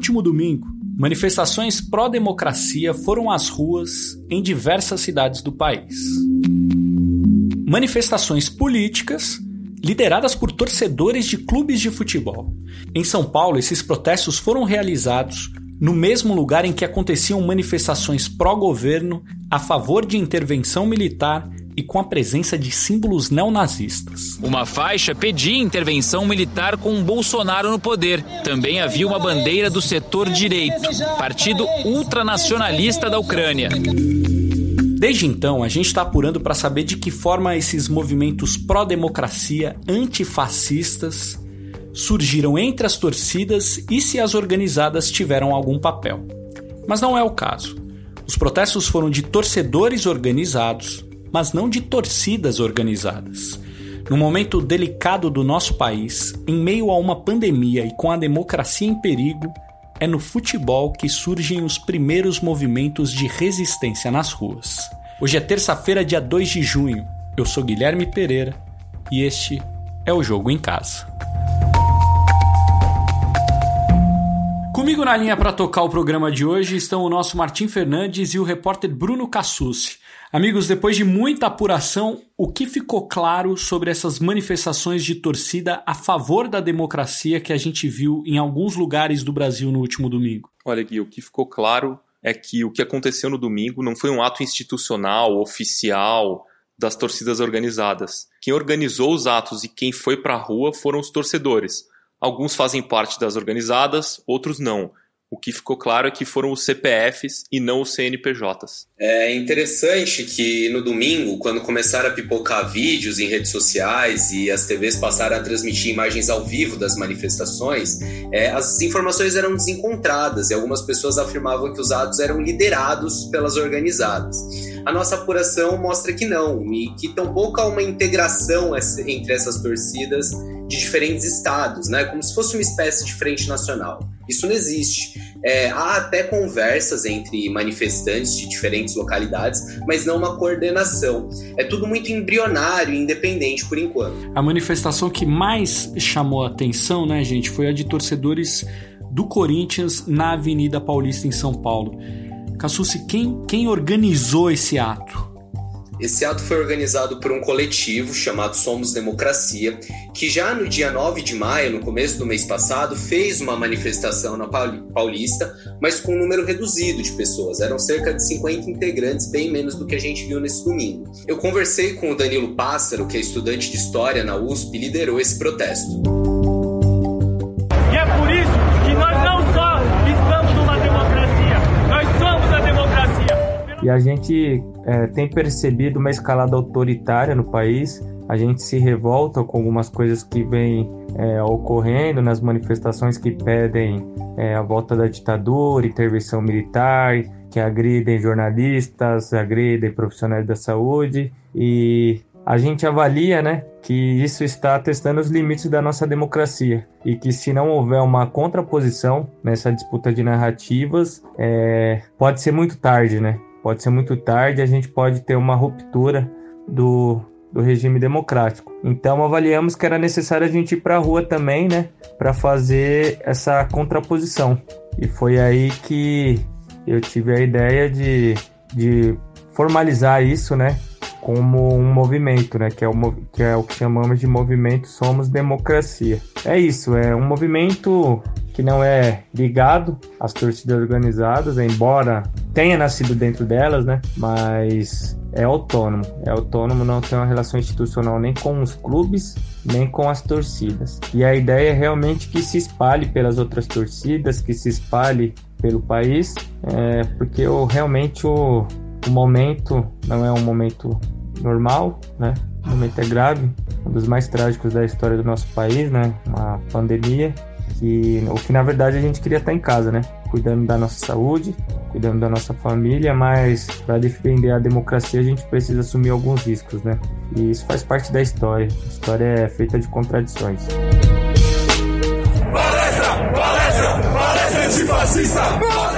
último domingo, manifestações pró-democracia foram às ruas em diversas cidades do país. Manifestações políticas lideradas por torcedores de clubes de futebol. Em São Paulo, esses protestos foram realizados no mesmo lugar em que aconteciam manifestações pró-governo a favor de intervenção militar e com a presença de símbolos neonazistas. Uma faixa pedia intervenção militar com Bolsonaro no poder. Também havia uma bandeira do setor direito, partido ultranacionalista da Ucrânia. Desde então, a gente está apurando para saber de que forma esses movimentos pró-democracia antifascistas surgiram entre as torcidas e se as organizadas tiveram algum papel. Mas não é o caso. Os protestos foram de torcedores organizados, mas não de torcidas organizadas. No momento delicado do nosso país, em meio a uma pandemia e com a democracia em perigo, é no futebol que surgem os primeiros movimentos de resistência nas ruas. Hoje é terça-feira, dia 2 de junho. Eu sou Guilherme Pereira e este é o Jogo em Casa. Comigo na linha para tocar o programa de hoje estão o nosso Martim Fernandes e o repórter Bruno Cassucci. Amigos, depois de muita apuração, o que ficou claro sobre essas manifestações de torcida a favor da democracia que a gente viu em alguns lugares do Brasil no último domingo? Olha, Gui, o que ficou claro é que o que aconteceu no domingo não foi um ato institucional, oficial, das torcidas organizadas. Quem organizou os atos e quem foi para a rua foram os torcedores. Alguns fazem parte das organizadas, outros não. O que ficou claro é que foram os CPFs e não os CNPJs. É interessante que no domingo, quando começaram a pipocar vídeos em redes sociais e as TVs passaram a transmitir imagens ao vivo das manifestações, é, as informações eram desencontradas e algumas pessoas afirmavam que os atos eram liderados pelas organizadas. A nossa apuração mostra que não, e que tampouco há uma integração entre essas torcidas de diferentes estados, né? Como se fosse uma espécie de frente nacional. Isso não existe. É, há até conversas entre manifestantes de diferentes localidades, mas não uma coordenação. É tudo muito embrionário e independente por enquanto. A manifestação que mais chamou a atenção, né, gente, foi a de torcedores do Corinthians na Avenida Paulista em São Paulo. Cassucci, quem, quem organizou esse ato? Esse ato foi organizado por um coletivo chamado Somos Democracia, que já no dia 9 de maio, no começo do mês passado, fez uma manifestação na Paulista, mas com um número reduzido de pessoas. Eram cerca de 50 integrantes, bem menos do que a gente viu nesse domingo. Eu conversei com o Danilo Pássaro, que é estudante de História na USP e liderou esse protesto. A gente é, tem percebido uma escalada autoritária no país. A gente se revolta com algumas coisas que vêm é, ocorrendo nas manifestações que pedem é, a volta da ditadura, intervenção militar, que agridem jornalistas, agridem profissionais da saúde e a gente avalia, né, que isso está testando os limites da nossa democracia e que se não houver uma contraposição nessa disputa de narrativas, é, pode ser muito tarde, né? Pode ser muito tarde, a gente pode ter uma ruptura do, do regime democrático. Então avaliamos que era necessário a gente ir para a rua também, né, para fazer essa contraposição. E foi aí que eu tive a ideia de, de formalizar isso, né, como um movimento, né, que é, o, que é o que chamamos de movimento Somos Democracia. É isso, é um movimento que não é ligado às torcidas organizadas, embora tenha nascido dentro delas, né? Mas é autônomo. É autônomo, não tem uma relação institucional nem com os clubes, nem com as torcidas. E a ideia é realmente que se espalhe pelas outras torcidas, que se espalhe pelo país, é, porque o, realmente o, o momento não é um momento normal, né? O momento é grave, um dos mais trágicos da história do nosso país, né? Uma pandemia que o que na verdade a gente queria estar em casa, né? Cuidando da nossa saúde, cuidando da nossa família, mas para defender a democracia a gente precisa assumir alguns riscos, né? E isso faz parte da história. A história é feita de contradições. Palestra, palestra, palestra!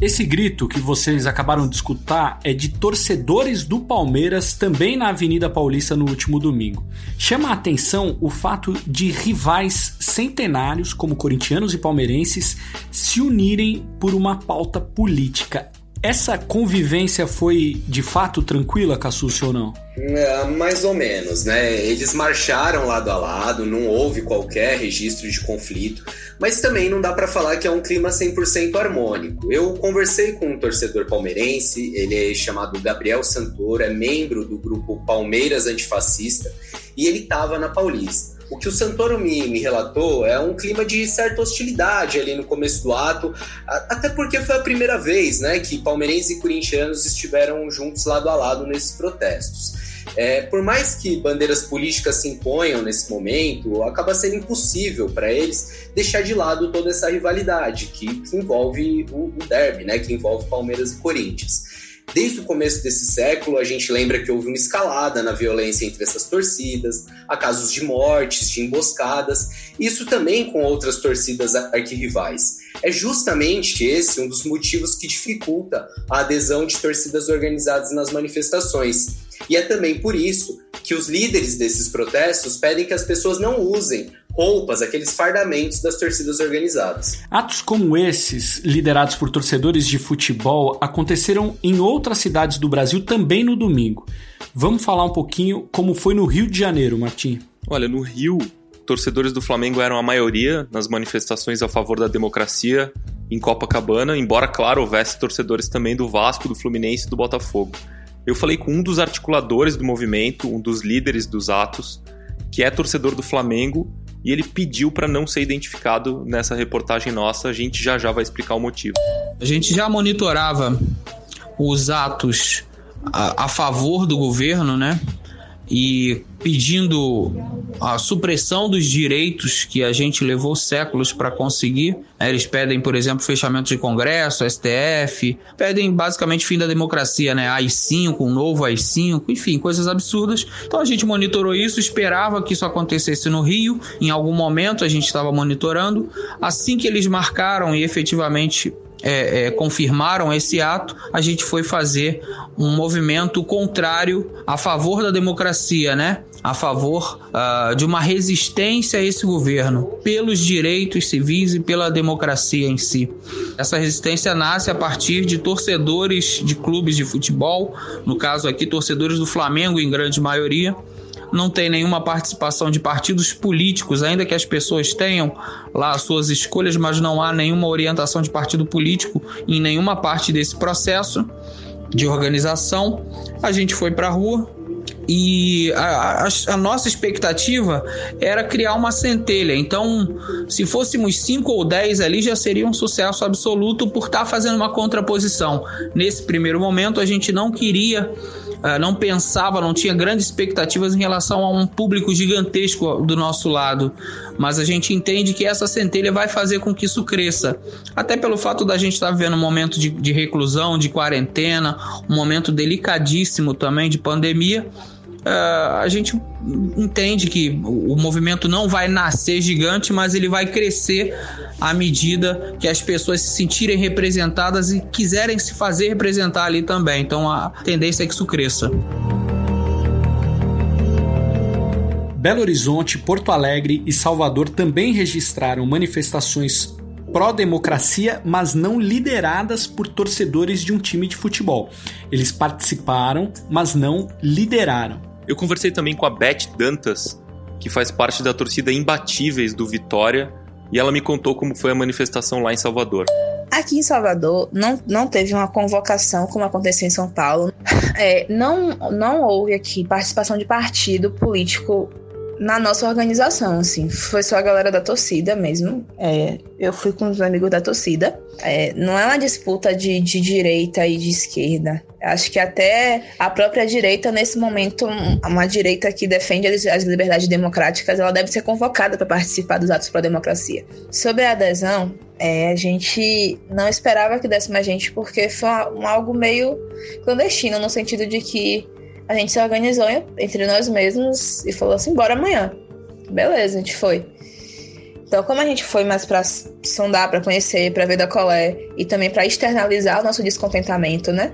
Esse grito que vocês acabaram de escutar é de torcedores do Palmeiras também na Avenida Paulista no último domingo. Chama a atenção o fato de rivais centenários como corintianos e palmeirenses se unirem por uma pauta política. Essa convivência foi de fato tranquila, Cassucci, ou não? É, mais ou menos, né? Eles marcharam lado a lado, não houve qualquer registro de conflito, mas também não dá para falar que é um clima 100% harmônico. Eu conversei com um torcedor palmeirense, ele é chamado Gabriel Santoro, é membro do grupo Palmeiras Antifascista, e ele estava na Paulista. O que o Santoro me, me relatou é um clima de certa hostilidade ali no começo do ato, até porque foi a primeira vez né, que palmeirenses e corintianos estiveram juntos lado a lado nesses protestos. É, por mais que bandeiras políticas se imponham nesse momento, acaba sendo impossível para eles deixar de lado toda essa rivalidade que, que envolve o, o derby, né, que envolve Palmeiras e Corinthians. Desde o começo desse século, a gente lembra que houve uma escalada na violência entre essas torcidas, há casos de mortes, de emboscadas, isso também com outras torcidas arquirrivais. É justamente esse um dos motivos que dificulta a adesão de torcidas organizadas nas manifestações. E é também por isso que os líderes desses protestos pedem que as pessoas não usem roupas, aqueles fardamentos das torcidas organizadas. Atos como esses, liderados por torcedores de futebol, aconteceram em outras cidades do Brasil também no domingo. Vamos falar um pouquinho como foi no Rio de Janeiro, Martim. Olha, no Rio, torcedores do Flamengo eram a maioria nas manifestações a favor da democracia em Copacabana, embora, claro, houvesse torcedores também do Vasco, do Fluminense e do Botafogo. Eu falei com um dos articuladores do movimento, um dos líderes dos atos, que é torcedor do Flamengo e ele pediu para não ser identificado nessa reportagem nossa. A gente já já vai explicar o motivo. A gente já monitorava os atos a, a favor do governo, né? E pedindo a supressão dos direitos que a gente levou séculos para conseguir. Eles pedem, por exemplo, fechamento de Congresso, STF, pedem basicamente fim da democracia, né? AI-5, um novo AI-5, enfim, coisas absurdas. Então a gente monitorou isso, esperava que isso acontecesse no Rio. Em algum momento a gente estava monitorando. Assim que eles marcaram e efetivamente é, é, confirmaram esse ato, a gente foi fazer um movimento contrário a favor da democracia, né? A favor uh, de uma resistência a esse governo, pelos direitos civis e pela democracia em si. Essa resistência nasce a partir de torcedores de clubes de futebol, no caso aqui, torcedores do Flamengo, em grande maioria, não tem nenhuma participação de partidos políticos, ainda que as pessoas tenham lá as suas escolhas, mas não há nenhuma orientação de partido político em nenhuma parte desse processo de organização. A gente foi para a rua, e a, a, a, nossa expectativa era criar uma centelha. Então, se fôssemos 5 ou 10 ali, já seria um sucesso absoluto por estar tá fazendo uma contraposição. Nesse primeiro momento, a gente não queria uh, não pensava, não tinha grandes expectativas em relação a um público gigantesco do nosso lado. Mas a gente entende que essa centelha vai fazer com que isso cresça. Até pelo fato da gente estar tá vivendo um momento de, de reclusão, de quarentena, um momento delicadíssimo também de pandemia. Uh, a gente entende que o movimento não vai nascer gigante, mas ele vai crescer à medida que as pessoas se sentirem representadas e quiserem se fazer representar ali também. Então a tendência é que isso cresça. Belo Horizonte, Porto Alegre e Salvador também registraram manifestações pró-democracia, mas não lideradas por torcedores de um time de futebol. Eles participaram, mas não lideraram. Eu conversei também com a Beth Dantas, que faz parte da torcida Imbatíveis do Vitória, e ela me contou como foi a manifestação lá em Salvador. Aqui em Salvador não, não teve uma convocação como aconteceu em São Paulo. É, não, não houve aqui participação de partido político na nossa organização, assim. Foi só a galera da torcida mesmo. É, eu fui com os amigos da torcida. É, não é uma disputa de, de direita e de esquerda. Acho que até a própria direita, nesse momento, uma direita que defende as liberdades democráticas, ela deve ser convocada para participar dos atos para a democracia. Sobre a adesão, é, a gente não esperava que desse mais gente, porque foi um, algo meio clandestino, no sentido de que a gente se organizou entre nós mesmos e falou assim: bora amanhã. Beleza, a gente foi. Então, como a gente foi mais para sondar, para conhecer, para ver da colé e também para externalizar o nosso descontentamento, né?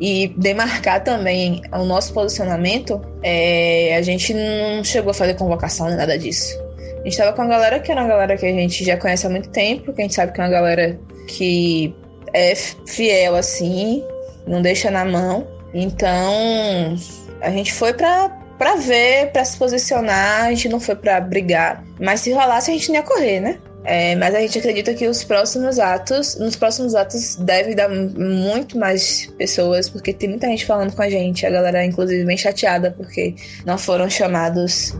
E demarcar também o nosso posicionamento, é, a gente não chegou a fazer convocação nem nada disso. A gente estava com a galera que era uma galera que a gente já conhece há muito tempo, que a gente sabe que é uma galera que é fiel assim, não deixa na mão. Então, a gente foi para para ver, para se posicionar, a gente não foi para brigar. Mas se rolasse, a gente não ia correr, né? É, mas a gente acredita que os próximos atos, nos próximos atos, deve dar muito mais pessoas, porque tem muita gente falando com a gente. A galera, inclusive, bem chateada porque não foram chamados.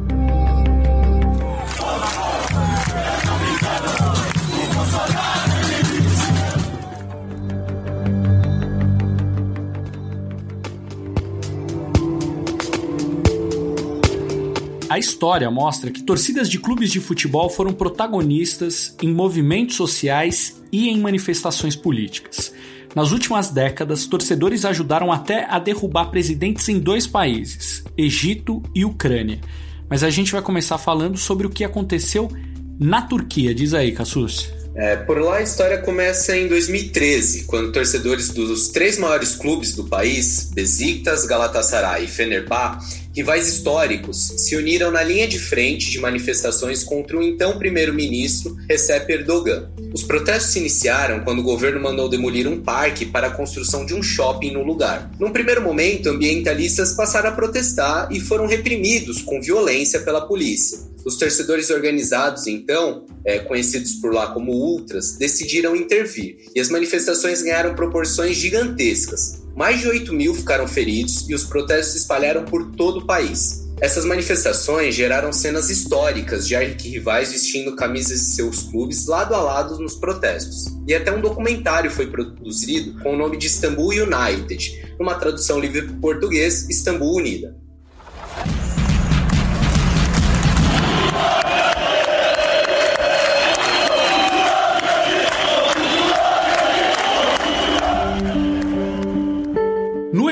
A história mostra que torcidas de clubes de futebol foram protagonistas em movimentos sociais e em manifestações políticas. Nas últimas décadas, torcedores ajudaram até a derrubar presidentes em dois países, Egito e Ucrânia. Mas a gente vai começar falando sobre o que aconteceu na Turquia. Diz aí, Cassus. É, por lá a história começa em 2013, quando torcedores dos três maiores clubes do país, Besiktas, Galatasaray e Fenerbahçe, rivais históricos, se uniram na linha de frente de manifestações contra o então primeiro-ministro Recep Erdogan. Os protestos se iniciaram quando o governo mandou demolir um parque para a construção de um shopping no lugar. Num primeiro momento, ambientalistas passaram a protestar e foram reprimidos com violência pela polícia. Os torcedores organizados, então, é, conhecidos por lá como ultras, decidiram intervir e as manifestações ganharam proporções gigantescas. Mais de 8 mil ficaram feridos e os protestos se espalharam por todo o país. Essas manifestações geraram cenas históricas de arquirrivais vestindo camisas de seus clubes lado a lado nos protestos. E até um documentário foi produzido com o nome de Istanbul United, numa tradução livre para português, Istambul Unida.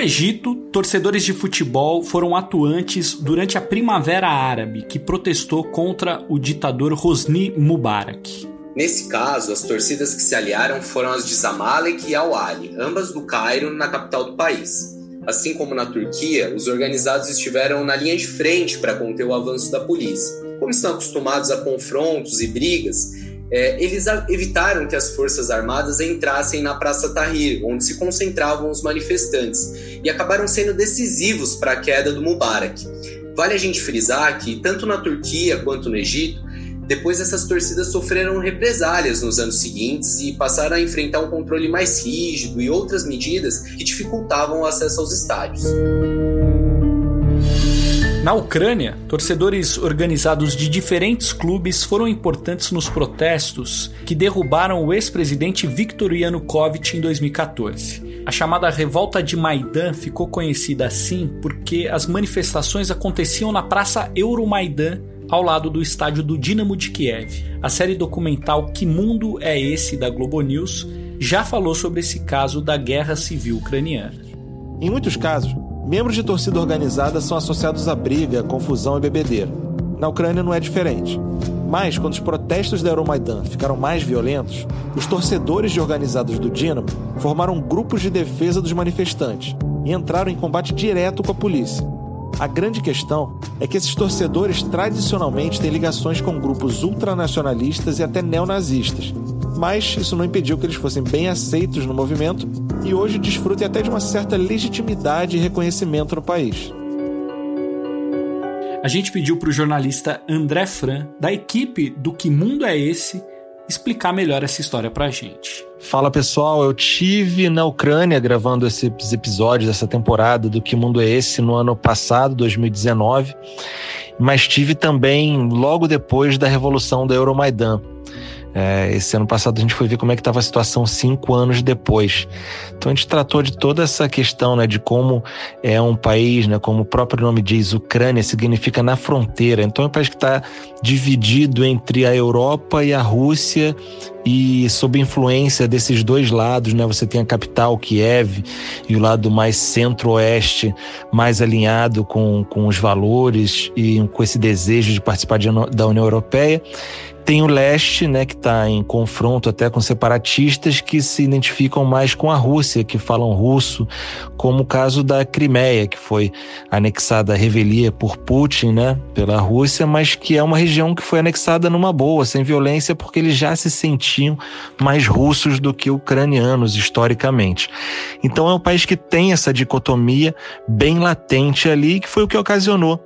Egito, torcedores de futebol foram atuantes durante a Primavera Árabe, que protestou contra o ditador Hosni Mubarak. Nesse caso, as torcidas que se aliaram foram as de Zamalek e Al-Ali, ambas do Cairo, na capital do país. Assim como na Turquia, os organizados estiveram na linha de frente para conter o avanço da polícia. Como estão acostumados a confrontos e brigas, é, eles evitaram que as Forças Armadas entrassem na Praça Tahrir, onde se concentravam os manifestantes, e acabaram sendo decisivos para a queda do Mubarak. Vale a gente frisar que, tanto na Turquia quanto no Egito, depois essas torcidas sofreram represálias nos anos seguintes e passaram a enfrentar um controle mais rígido e outras medidas que dificultavam o acesso aos estádios. Na Ucrânia, torcedores organizados de diferentes clubes foram importantes nos protestos que derrubaram o ex-presidente Viktor Yanukovych em 2014. A chamada Revolta de Maidan ficou conhecida assim porque as manifestações aconteciam na Praça Euromaidan, ao lado do estádio do Dinamo de Kiev. A série documental Que Mundo é Esse da Globo News já falou sobre esse caso da guerra civil ucraniana. Em muitos casos, Membros de torcida organizada são associados a briga, confusão e bebedeira. Na Ucrânia não é diferente. Mas, quando os protestos da Euromaidan ficaram mais violentos, os torcedores de organizados do Dinamo formaram grupos de defesa dos manifestantes e entraram em combate direto com a polícia. A grande questão é que esses torcedores tradicionalmente têm ligações com grupos ultranacionalistas e até neonazistas, mas isso não impediu que eles fossem bem aceitos no movimento e hoje desfrutem até de uma certa legitimidade e reconhecimento no país. A gente pediu para o jornalista André Fran, da equipe do Que Mundo é Esse, explicar melhor essa história para a gente. Fala pessoal, eu tive na Ucrânia gravando esses episódios dessa temporada do Que Mundo é Esse no ano passado, 2019, mas tive também logo depois da revolução da Euromaidan. É, esse ano passado a gente foi ver como é que estava a situação cinco anos depois. Então a gente tratou de toda essa questão, né, de como é um país, né, como o próprio nome diz, Ucrânia significa na fronteira. Então é um país que está dividido entre a Europa e a Rússia e sob influência desses dois lados, né, você tem a capital Kiev e o lado mais centro-oeste, mais alinhado com, com os valores e com esse desejo de participar de, da União Europeia tem o leste, né, que está em confronto até com separatistas que se identificam mais com a Rússia, que falam russo, como o caso da Crimeia, que foi anexada à revelia por Putin, né, pela Rússia, mas que é uma região que foi anexada numa boa, sem violência, porque eles já se sentiam mais russos do que ucranianos historicamente. Então é um país que tem essa dicotomia bem latente ali, que foi o que ocasionou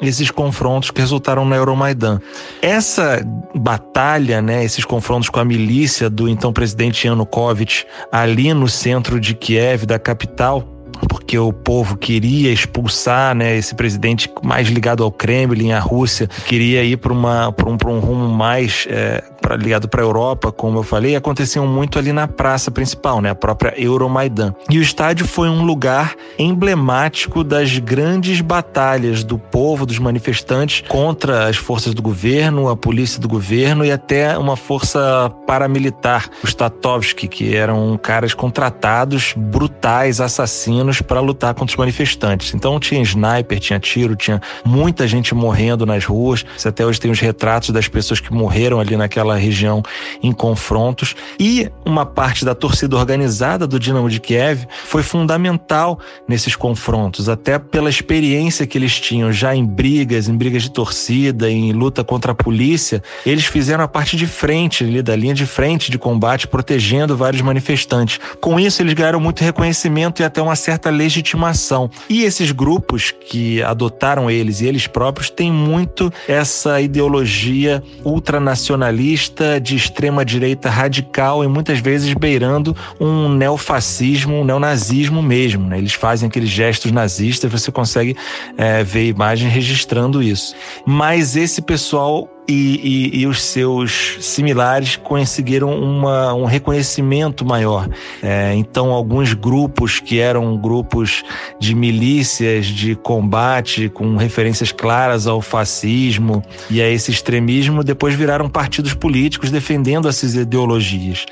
esses confrontos que resultaram no Euromaidan. Essa batalha, né, esses confrontos com a milícia do então presidente Yanukovych ali no centro de Kiev, da capital, porque o povo queria expulsar né, esse presidente mais ligado ao Kremlin, à Rússia, queria ir para um, um rumo mais é, pra, ligado para a Europa, como eu falei, aconteciam muito ali na praça principal, né, a própria Euromaidan. E o estádio foi um lugar emblemático das grandes batalhas do povo, dos manifestantes contra as forças do governo, a polícia do governo e até uma força paramilitar, os Tatovsky, que eram caras contratados, brutais, assassinos para lutar contra os manifestantes. Então tinha sniper, tinha tiro, tinha muita gente morrendo nas ruas. Você até hoje tem os retratos das pessoas que morreram ali naquela região em confrontos. E uma parte da torcida organizada do Dinamo de Kiev foi fundamental nesses confrontos, até pela experiência que eles tinham já em brigas, em brigas de torcida, em luta contra a polícia. Eles fizeram a parte de frente, ali da linha de frente de combate, protegendo vários manifestantes. Com isso, eles ganharam muito reconhecimento e até uma certa legitimação. E esses grupos que adotaram eles e eles próprios têm muito essa ideologia ultranacionalista de extrema direita radical e muitas vezes beirando um neofascismo, um neonazismo mesmo. Né? Eles fazem aqueles gestos nazistas, você consegue é, ver imagens registrando isso. Mas esse pessoal e, e, e, os seus similares conseguiram uma, um reconhecimento maior. É, então, alguns grupos que eram grupos de milícias de combate com referências claras ao fascismo e a esse extremismo, depois viraram partidos políticos defendendo essas ideologias,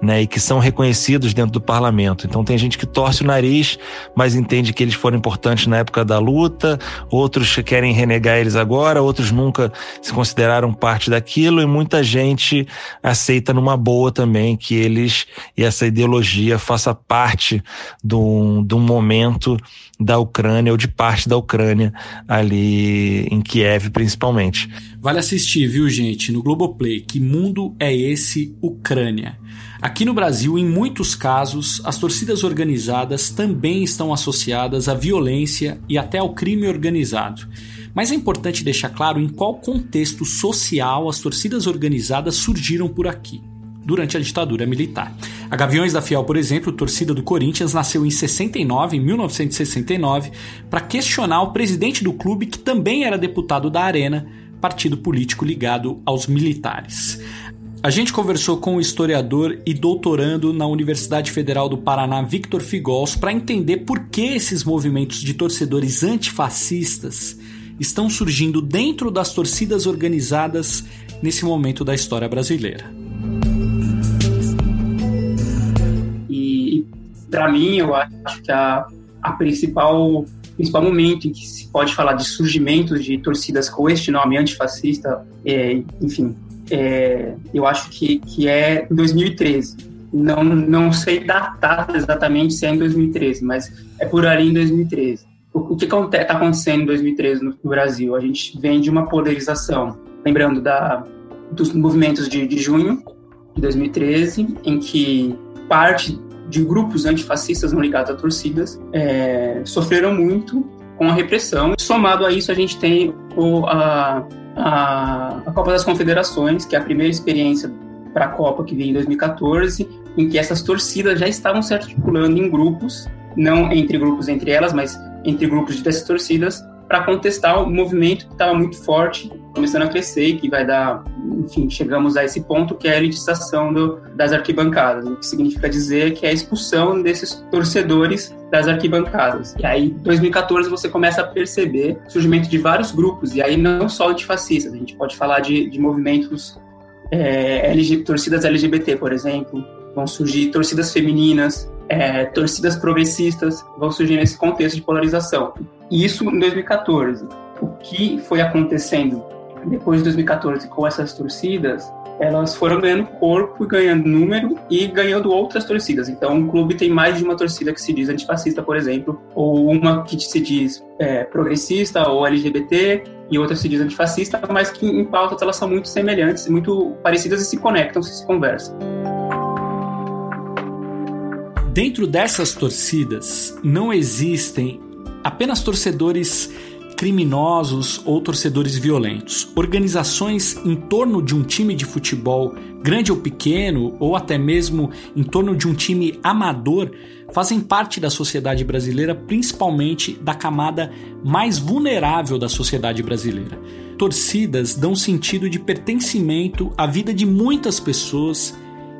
né, e que são reconhecidos dentro do parlamento. Então, tem gente que torce o nariz, mas entende que eles foram importantes na época da luta, outros querem renegar eles agora, outros nunca se consideraram fizeram parte daquilo e muita gente aceita numa boa também que eles e essa ideologia faça parte de um, de um momento da Ucrânia ou de parte da Ucrânia ali em Kiev principalmente. Vale assistir, viu gente, no Globoplay, que mundo é esse Ucrânia? Aqui no Brasil, em muitos casos, as torcidas organizadas também estão associadas à violência e até ao crime organizado. Mas é importante deixar claro em qual contexto social as torcidas organizadas surgiram por aqui durante a ditadura militar. A Gaviões da Fiel, por exemplo, torcida do Corinthians, nasceu em 69, em 1969, para questionar o presidente do clube, que também era deputado da Arena, partido político ligado aos militares. A gente conversou com o historiador e doutorando na Universidade Federal do Paraná, Victor Figols, para entender por que esses movimentos de torcedores antifascistas estão surgindo dentro das torcidas organizadas nesse momento da história brasileira. E, para mim, eu acho que a, a principal principal momento em que se pode falar de surgimento de torcidas com este nome antifascista, é, enfim, é, eu acho que, que é em 2013. Não, não sei datar exatamente se é em 2013, mas é por ali em 2013 o, que está acontecendo em 2013 no, no, Brasil? A gente vem de uma polarização, lembrando da, dos movimentos de, de junho de 2013, em que parte de grupos antifascistas não ligados a torcidas é, sofreram muito com a repressão. Somado a isso, a gente tem o, a, a, a Copa das Confederações, que é a primeira experiência para a Copa que veio em 2014, em que essas torcidas já estavam se articulando em grupos, não entre grupos entre elas, mas entre grupos dessas torcidas para contestar o movimento que estava muito forte, começando a crescer e que vai dar, enfim, chegamos a esse ponto que é a elitização do, das arquibancadas, o que significa dizer que é a expulsão desses torcedores das arquibancadas. E aí, em 2014, você começa a perceber o surgimento de vários grupos, e aí não só de fascistas, a gente pode falar de, de movimentos, é, LG, torcidas LGBT, por exemplo, vão surgir torcidas femininas, é, torcidas progressistas vão surgir nesse contexto de polarização. E isso em 2014. O que foi acontecendo depois de 2014 com essas torcidas, elas foram ganhando corpo, ganhando número e ganhando outras torcidas. Então, um clube tem mais de uma torcida que se diz antifascista, por exemplo, ou uma que se diz é, progressista ou LGBT e outra se diz antifascista, mas que em pautas elas são muito semelhantes, muito parecidas e se conectam, se conversam. Dentro dessas torcidas não existem apenas torcedores criminosos ou torcedores violentos. Organizações em torno de um time de futebol, grande ou pequeno, ou até mesmo em torno de um time amador, fazem parte da sociedade brasileira, principalmente da camada mais vulnerável da sociedade brasileira. Torcidas dão sentido de pertencimento à vida de muitas pessoas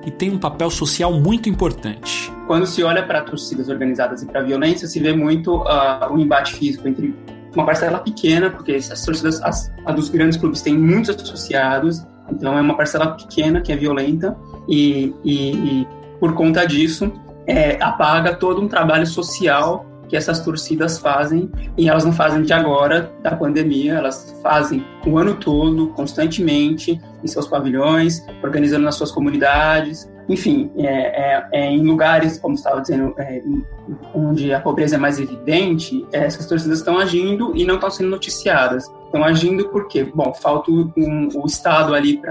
e têm um papel social muito importante. Quando se olha para torcidas organizadas e para a violência, se vê muito uh, o embate físico entre uma parcela pequena, porque as torcidas, as, a dos grandes clubes tem muitos associados, então é uma parcela pequena que é violenta e, e, e por conta disso é, apaga todo um trabalho social que essas torcidas fazem e elas não fazem de agora da pandemia, elas fazem o ano todo, constantemente, em seus pavilhões, organizando nas suas comunidades, enfim, é, é, é, em lugares, como estava dizendo, é, onde a pobreza é mais evidente, essas torcidas estão agindo e não estão sendo noticiadas. Estão agindo porque, bom, falta um, o Estado ali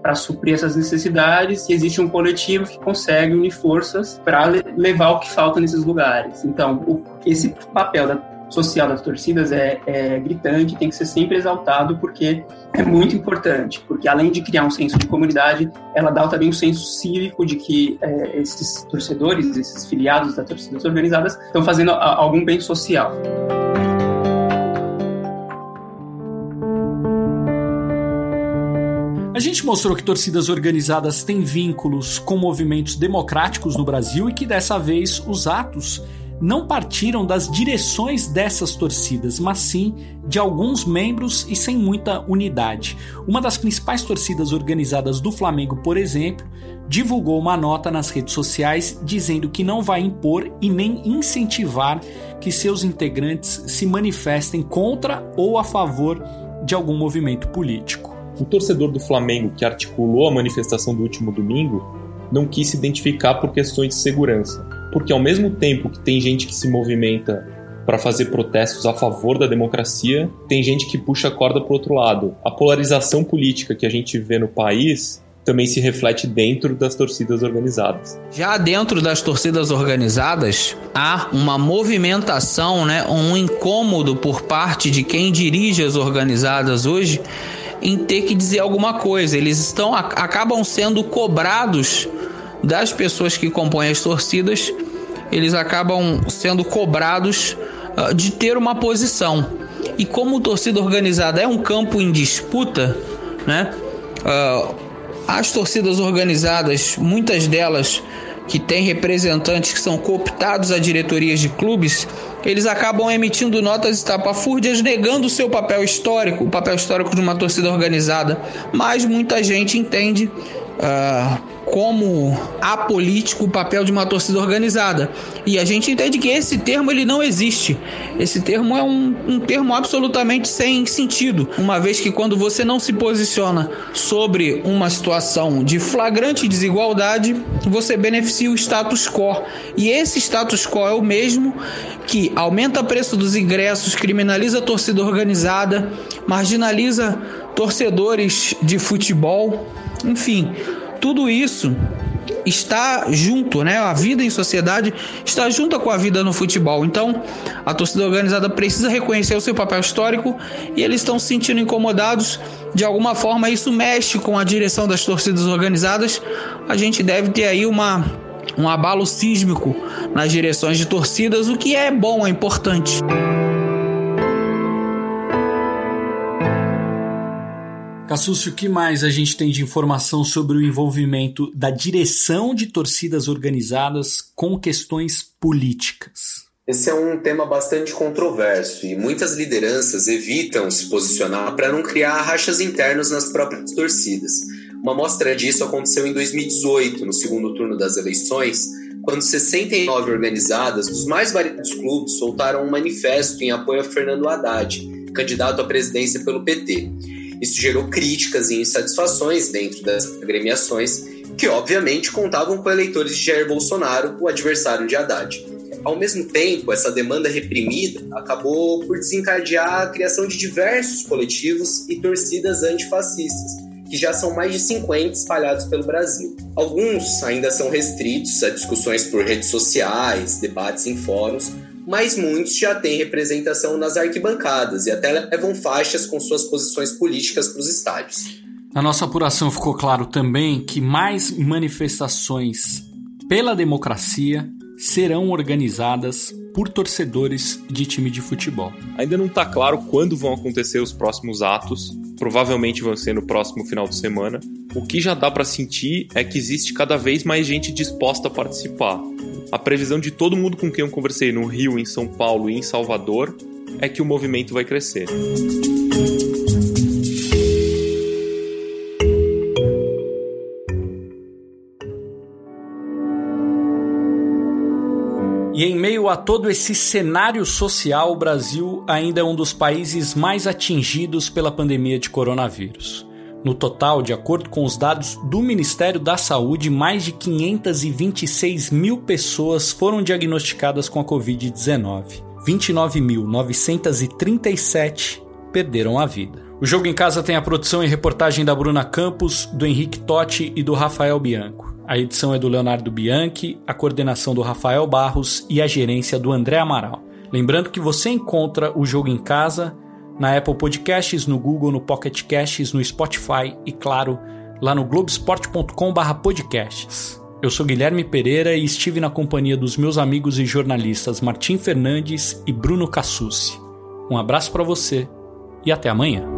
para suprir essas necessidades e existe um coletivo que consegue unir forças para levar o que falta nesses lugares. Então, o, esse papel da social das torcidas é, é gritante, tem que ser sempre exaltado porque é muito importante, porque além de criar um senso de comunidade, ela dá também um senso cívico de que é, esses torcedores, esses filiados das torcidas organizadas estão fazendo a, algum bem social. A gente mostrou que torcidas organizadas têm vínculos com movimentos democráticos no Brasil e que dessa vez os atos não partiram das direções dessas torcidas, mas sim de alguns membros e sem muita unidade. Uma das principais torcidas organizadas do Flamengo, por exemplo, divulgou uma nota nas redes sociais dizendo que não vai impor e nem incentivar que seus integrantes se manifestem contra ou a favor de algum movimento político. O torcedor do Flamengo que articulou a manifestação do último domingo não quis se identificar por questões de segurança porque ao mesmo tempo que tem gente que se movimenta para fazer protestos a favor da democracia, tem gente que puxa a corda para o outro lado. A polarização política que a gente vê no país também se reflete dentro das torcidas organizadas. Já dentro das torcidas organizadas, há uma movimentação, né, um incômodo por parte de quem dirige as organizadas hoje em ter que dizer alguma coisa. Eles estão acabam sendo cobrados das pessoas que compõem as torcidas, eles acabam sendo cobrados uh, de ter uma posição. E como torcida organizada é um campo em disputa, né? Uh, as torcidas organizadas, muitas delas que têm representantes que são cooptados a diretorias de clubes, eles acabam emitindo notas estapafúrdias negando o seu papel histórico, o papel histórico de uma torcida organizada. Mas muita gente entende uh, como apolítico o papel de uma torcida organizada. E a gente entende que esse termo ele não existe. Esse termo é um, um termo absolutamente sem sentido, uma vez que quando você não se posiciona sobre uma situação de flagrante desigualdade, você beneficia o status quo. E esse status quo é o mesmo que aumenta o preço dos ingressos, criminaliza a torcida organizada, marginaliza torcedores de futebol, enfim, tudo isso está junto, né? A vida em sociedade está junto com a vida no futebol. Então, a torcida organizada precisa reconhecer o seu papel histórico e eles estão se sentindo incomodados. De alguma forma, isso mexe com a direção das torcidas organizadas. A gente deve ter aí uma um abalo sísmico nas direções de torcidas, o que é bom, é importante. Cassúcio, o que mais a gente tem de informação sobre o envolvimento da direção de torcidas organizadas com questões políticas? Esse é um tema bastante controverso e muitas lideranças evitam se posicionar para não criar rachas internas nas próprias torcidas. Uma mostra disso aconteceu em 2018, no segundo turno das eleições, quando 69 organizadas dos mais variados clubes soltaram um manifesto em apoio a Fernando Haddad, candidato à presidência pelo PT. Isso gerou críticas e insatisfações dentro das agremiações, que obviamente contavam com eleitores de Jair Bolsonaro, o adversário de Haddad. Ao mesmo tempo, essa demanda reprimida acabou por desencadear a criação de diversos coletivos e torcidas antifascistas, que já são mais de 50 espalhados pelo Brasil. Alguns ainda são restritos a discussões por redes sociais, debates em fóruns, mas muitos já têm representação nas arquibancadas e até levam faixas com suas posições políticas para os estádios. Na nossa apuração ficou claro também que mais manifestações pela democracia serão organizadas por torcedores de time de futebol. Ainda não está claro quando vão acontecer os próximos atos, provavelmente vão ser no próximo final de semana. O que já dá para sentir é que existe cada vez mais gente disposta a participar. A previsão de todo mundo com quem eu conversei no Rio, em São Paulo e em Salvador é que o movimento vai crescer. E em meio a todo esse cenário social, o Brasil ainda é um dos países mais atingidos pela pandemia de coronavírus. No total, de acordo com os dados do Ministério da Saúde, mais de 526 mil pessoas foram diagnosticadas com a Covid-19. 29.937 perderam a vida. O Jogo em Casa tem a produção e reportagem da Bruna Campos, do Henrique Totti e do Rafael Bianco. A edição é do Leonardo Bianchi, a coordenação do Rafael Barros e a gerência do André Amaral. Lembrando que você encontra o jogo em casa na Apple Podcasts, no Google, no Pocket Casts, no Spotify e, claro, lá no globesport.com/podcasts. Eu sou Guilherme Pereira e estive na companhia dos meus amigos e jornalistas Martim Fernandes e Bruno Cassucci. Um abraço para você e até amanhã.